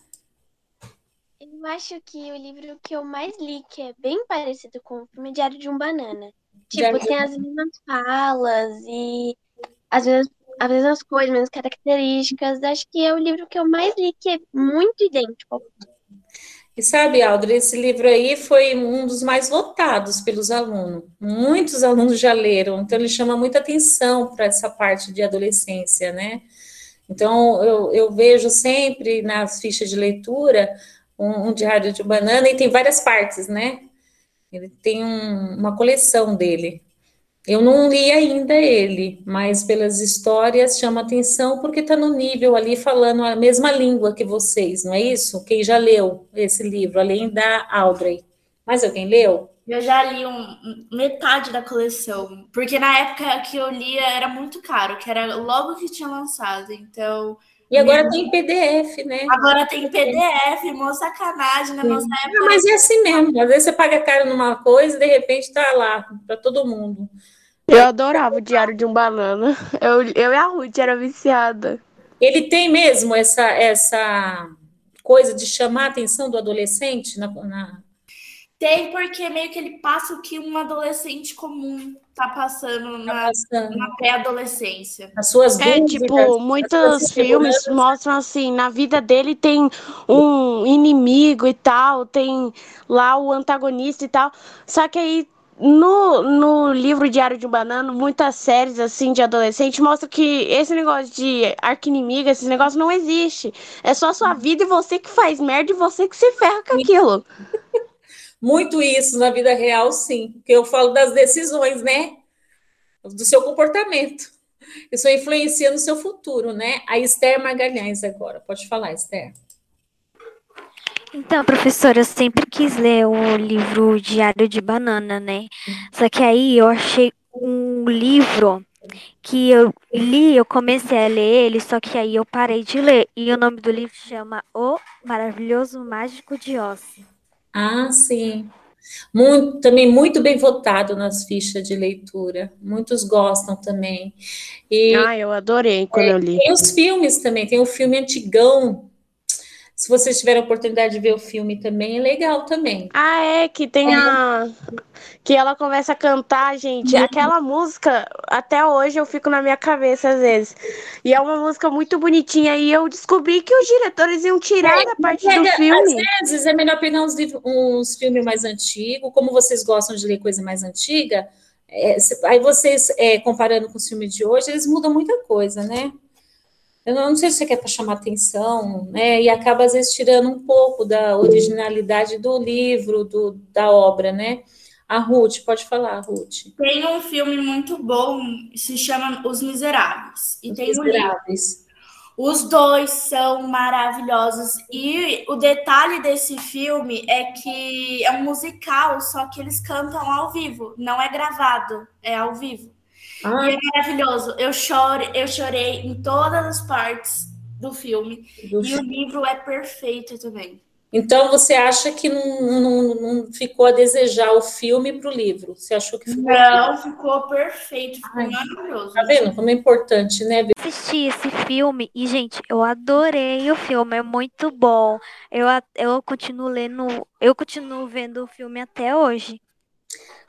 Eu acho que o livro que eu mais li, que é bem parecido com o filme Diário de um Banana. Tipo, tem as mesmas falas e às vezes as mesmas coisas, mesmas características. Acho que é o livro que eu mais li, que é muito idêntico e sabe, Aldra, esse livro aí foi um dos mais votados pelos alunos. Muitos alunos já leram, então ele chama muita atenção para essa parte de adolescência, né? Então, eu, eu vejo sempre nas fichas de leitura um, um diário de banana e tem várias partes, né? Ele tem um, uma coleção dele. Eu não li ainda ele, mas pelas histórias chama atenção porque está no nível ali falando a mesma língua que vocês, não é isso? Quem já leu esse livro, além da Audrey. Mais alguém leu? Eu já li um, metade da coleção, porque na época que eu lia era muito caro, que era logo que tinha lançado, então... E agora tem PDF, né? Agora tem PDF, mó sacanagem na nossa época. Não, mas é assim mesmo, às vezes você paga caro numa coisa e de repente está lá para todo mundo. Eu adorava o Diário de um Banana. Eu, eu e a Ruth era viciada. Ele tem mesmo essa, essa coisa de chamar a atenção do adolescente na, na... Tem, porque meio que ele passa o que um adolescente comum tá passando tá na, passando. na pré-adolescência. As suas É, tipo, muitos filmes mostram assim, na vida dele tem um inimigo e tal, tem lá o antagonista e tal. Só que aí no, no livro Diário de um Banano, muitas séries assim de adolescente mostram que esse negócio de arquinimiga, esse negócio não existe. É só a sua vida e você que faz merda e você que se ferra com aquilo. Muito isso na vida real, sim. Porque eu falo das decisões, né? Do seu comportamento. Isso influencia no seu futuro, né? A Esther Magalhães agora. Pode falar, Esther. Então, professora, eu sempre quis ler o livro Diário de Banana, né? Só que aí eu achei um livro que eu li, eu comecei a ler ele, só que aí eu parei de ler. E o nome do livro chama O Maravilhoso Mágico de Oz. Ah, sim. Muito, também muito bem votado nas fichas de leitura. Muitos gostam também. E, ah, eu adorei quando é, eu li. Tem os filmes também, tem o um filme antigão se vocês tiverem a oportunidade de ver o filme também, é legal também. Ah, é, que tem é. a. Que ela começa a cantar, gente. Uhum. Aquela música, até hoje eu fico na minha cabeça às vezes. E é uma música muito bonitinha. E eu descobri que os diretores iam tirar é, da parte do filme. Às vezes é melhor pegar uns, uns filmes mais antigos. Como vocês gostam de ler coisa mais antiga, é, aí vocês, é, comparando com os filmes de hoje, eles mudam muita coisa, né? Eu não sei se você quer para chamar atenção, né? E acaba às vezes tirando um pouco da originalidade do livro, do, da obra, né? A Ruth, pode falar, Ruth. Tem um filme muito bom, se chama Os Miseráveis. E Os tem Miseráveis. Os dois são maravilhosos. E o detalhe desse filme é que é um musical, só que eles cantam ao vivo, não é gravado, é ao vivo. Ah. E é maravilhoso. Eu choro, eu chorei em todas as partes do filme. Do e o livro é perfeito também. Então você acha que não, não, não ficou a desejar o filme para o livro? Você achou que ficou? Não, ficou perfeito, ficou Ai, maravilhoso. Tá vendo como é importante, né? Assisti esse filme e, gente, eu adorei o filme, é muito bom. Eu, eu continuo lendo, eu continuo vendo o filme até hoje.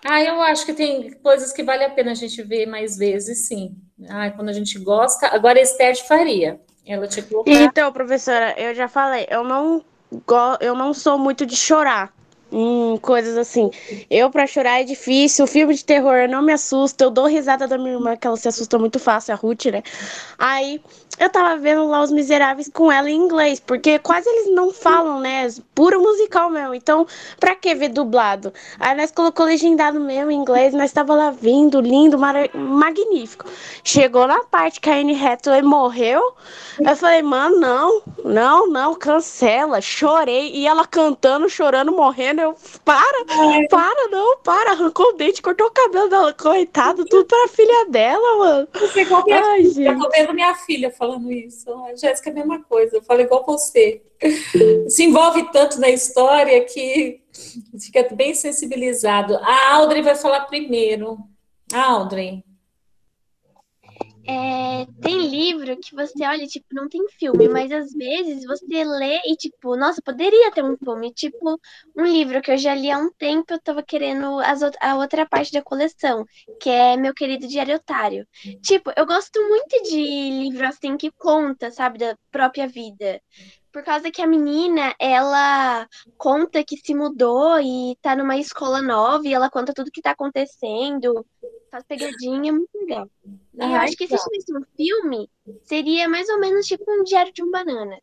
Ah, eu acho que tem coisas que vale a pena a gente ver mais vezes, sim. Ah, quando a gente gosta. Agora, a Esther faria. Ela te colocou. Então, professora, eu já falei, eu não eu não sou muito de chorar. Hum, coisas assim. Eu, pra chorar, é difícil. Filme de terror eu não me assusta. Eu dou risada da minha irmã, que ela se assusta muito fácil, a Ruth, né? Aí eu tava vendo lá Os Miseráveis com ela em inglês, porque quase eles não falam, né? Puro musical mesmo. Então, pra que ver dublado? Aí nós colocou legendado mesmo em inglês, nós tava lá vindo, lindo, magnífico. Chegou na parte que a Anne Hathaway morreu, eu falei, mano, não, não, não, cancela. Chorei. E ela cantando, chorando, morrendo. Eu, para, para, não, para. Arrancou o dente, cortou o cabelo dela, coitado, tudo pra filha dela, mano. Você Ai, gente. Eu tô vendo minha filha falando isso. A Jéssica é a mesma coisa, eu falo igual você. Se envolve tanto na história que fica bem sensibilizado. A Audrey vai falar primeiro. Audrey. É, tem livro que você olha, tipo, não tem filme, mas às vezes você lê e, tipo, nossa, poderia ter um filme. Tipo, um livro que eu já li há um tempo, eu tava querendo as, a outra parte da coleção, que é Meu Querido Diário Otário. Tipo, eu gosto muito de livro assim que conta, sabe, da própria vida. Por causa que a menina, ela conta que se mudou e tá numa escola nova e ela conta tudo que tá acontecendo, faz pegadinha, é muito legal. E eu acho que se tivesse um filme, seria mais ou menos tipo um diário de um banana.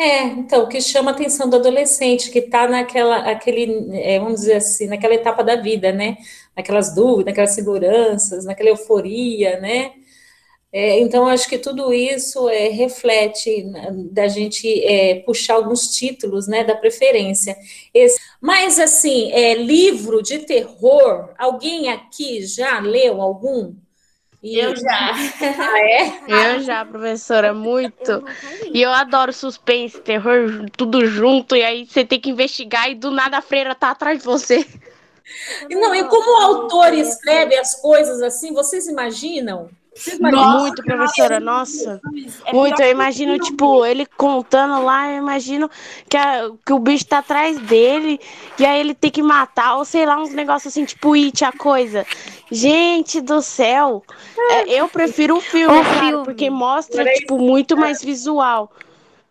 É, então, o que chama a atenção do adolescente, que está naquela, aquele, é, vamos dizer assim, naquela etapa da vida, né? Naquelas dúvidas, naquelas seguranças, naquela euforia, né? É, então, acho que tudo isso é, reflete né, da gente é, puxar alguns títulos, né, da preferência. Esse, mas, assim, é, livro de terror, alguém aqui já leu algum? E... Eu já. Ah, é? Eu já, professora, muito. E eu adoro suspense, terror, tudo junto, e aí você tem que investigar e do nada a freira tá atrás de você. Não, e como o autor escreve as coisas assim, vocês imaginam? Nossa, muito, professora, nossa. É muito, eu imagino, tipo, ele contando lá, eu imagino que, a, que o bicho tá atrás dele, e aí ele tem que matar, ou sei lá, uns negócios assim, tipo It, a coisa. Gente do céu, é, eu prefiro o filme, o filme. porque mostra, tipo, muito mais visual.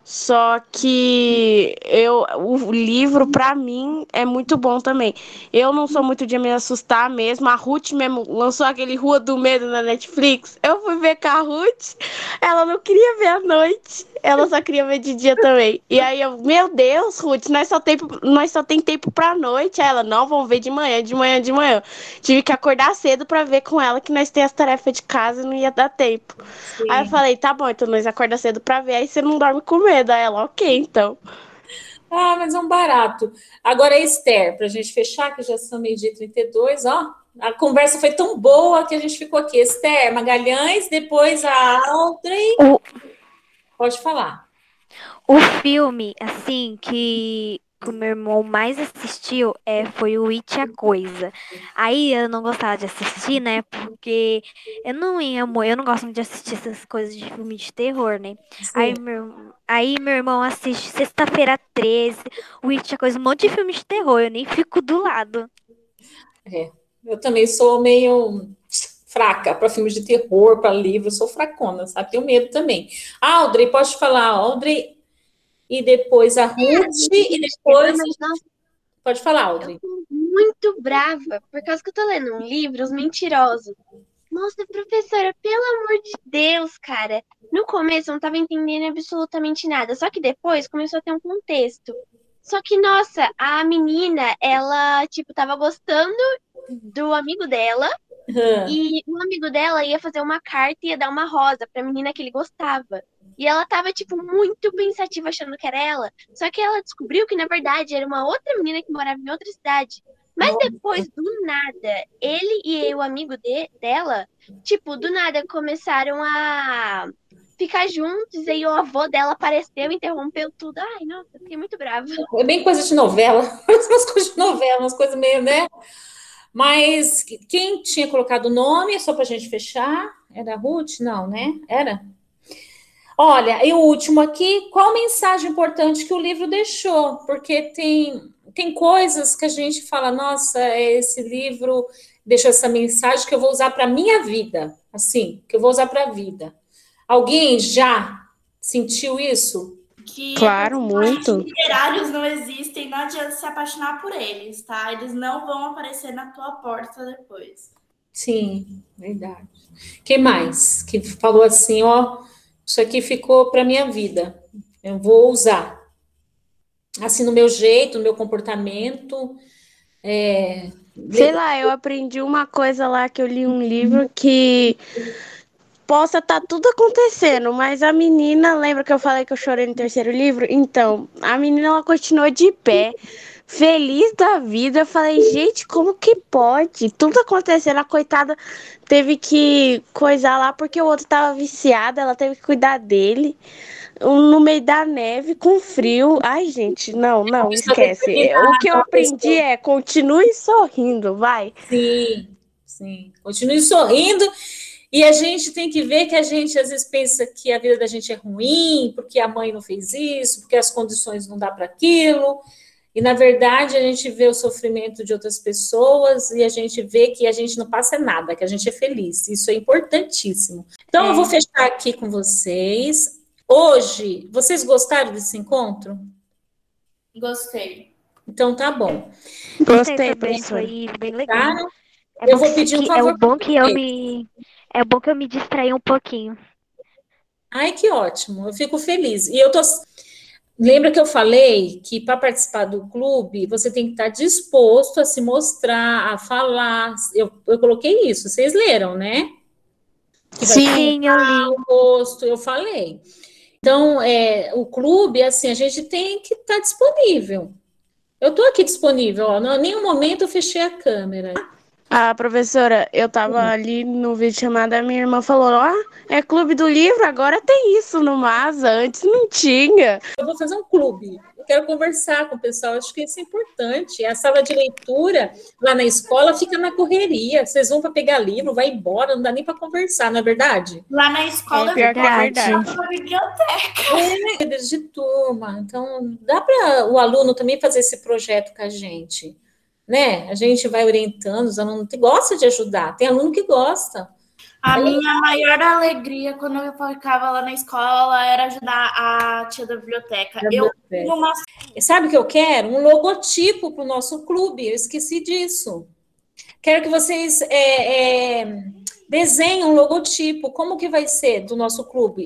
Só que eu, o livro, para mim, é muito bom também. Eu não sou muito de me assustar mesmo. A Ruth mesmo lançou aquele Rua do Medo na Netflix. Eu fui ver com a Ruth, ela não queria ver à noite. Ela só queria ver de dia também. E aí eu, meu Deus, Ruth, nós só tem, nós só tem tempo pra noite. Aí ela, não, vamos ver de manhã, de manhã, de manhã. Tive que acordar cedo pra ver com ela que nós temos as tarefas de casa e não ia dar tempo. Sim. Aí eu falei, tá bom, então nós acorda cedo pra ver, aí você não dorme com Aí ela, ok, então. Ah, mas é um barato. Agora, Esther, pra gente fechar, que já são meio-dia 32, ó. A conversa foi tão boa que a gente ficou aqui. Esther, Magalhães, depois a Audrey. O... Pode falar. O filme, assim, que o meu irmão mais assistiu é, foi o It a Coisa. Aí eu não gostava de assistir, né? Porque eu não ia, eu não gosto muito de assistir essas coisas de filme de terror, né? Aí meu, aí meu irmão assiste Sexta-feira 13, o It a Coisa, um monte de filme de terror, eu nem fico do lado. É, eu também sou meio fraca para filmes de terror, para livros, sou fracona, sabe? Tenho medo também. Audrey, pode falar, Audrey, e depois a Ruth, e depois. Pode falar, Audrey. Eu muito brava, por causa que eu tô lendo um livro, Os Mentirosos. Nossa, professora, pelo amor de Deus, cara. No começo eu não tava entendendo absolutamente nada, só que depois começou a ter um contexto. Só que, nossa, a menina, ela, tipo, tava gostando do amigo dela, Uhum. E o amigo dela ia fazer uma carta e ia dar uma rosa pra menina que ele gostava. E ela tava, tipo, muito pensativa, achando que era ela. Só que ela descobriu que, na verdade, era uma outra menina que morava em outra cidade. Mas depois, do nada, ele e o amigo de, dela, tipo, do nada começaram a ficar juntos. E aí o avô dela apareceu, interrompeu tudo. Ai, nossa, fiquei muito brava. É bem coisa de novela. Umas coisas de novela, umas coisas meio, né? Mas quem tinha colocado o nome, só para a gente fechar, era a Ruth? Não, né? Era? Olha, e o último aqui, qual mensagem importante que o livro deixou? Porque tem, tem coisas que a gente fala, nossa, esse livro deixou essa mensagem que eu vou usar para a minha vida, assim, que eu vou usar para a vida. Alguém já sentiu isso? Que Claro, muito. literários não existem, não adianta se apaixonar por eles, tá? Eles não vão aparecer na tua porta depois. Sim, verdade. Quem mais que falou assim, ó, isso aqui ficou para minha vida. Eu vou usar. Assim, no meu jeito, no meu comportamento. É, Sei lá, eu aprendi uma coisa lá que eu li um livro que possa estar tudo acontecendo, mas a menina, lembra que eu falei que eu chorei no terceiro livro? Então, a menina ela continuou de pé, feliz da vida. Eu falei, gente, como que pode? Tudo acontecendo, a coitada teve que coisar lá porque o outro tava viciado, ela teve que cuidar dele. No meio da neve, com frio. Ai, gente, não, não, esquece. O que eu aprendi é continue sorrindo, vai. Sim, sim. Continue sorrindo. E a gente tem que ver que a gente às vezes pensa que a vida da gente é ruim, porque a mãe não fez isso, porque as condições não dá para aquilo. E na verdade a gente vê o sofrimento de outras pessoas e a gente vê que a gente não passa nada, que a gente é feliz. Isso é importantíssimo. Então eu vou fechar aqui com vocês. Hoje, vocês gostaram desse encontro? Gostei. Então tá bom. Gostei, também, professora. foi bem legal. Tá? É Eu bom vou que- pedir um favor É bom que eu me é bom que eu me distraí um pouquinho. Ai, que ótimo, eu fico feliz. E eu tô. Lembra que eu falei que para participar do clube você tem que estar disposto a se mostrar, a falar. Eu, eu coloquei isso, vocês leram, né? Sim. Eu li. o rosto, eu falei. Então, é, o clube, assim, a gente tem que estar disponível. Eu estou aqui disponível, ó, em nenhum momento eu fechei a câmera. Ah, professora, eu tava ali no vídeo chamada, minha irmã falou: Ah, é clube do livro, agora tem isso no Masa, antes não tinha. Eu vou fazer um clube. Eu quero conversar com o pessoal. Acho que isso é importante. A sala de leitura lá na escola fica na correria. Vocês vão para pegar livro, vai embora, não dá nem para conversar, não é verdade? Lá na escola É pior que é verdade. biblioteca. É, de turma. Então, dá para o aluno também fazer esse projeto com a gente. Né? A gente vai orientando, os alunos gostam de ajudar. Tem aluno que gosta. A minha maior alegria quando eu ficava lá na escola era ajudar a tia da biblioteca. Da Eu biblioteca. uma Sabe o que eu quero? Um logotipo para o nosso clube. Eu esqueci disso. Quero que vocês é, é, desenhem um logotipo. Como que vai ser do nosso clube?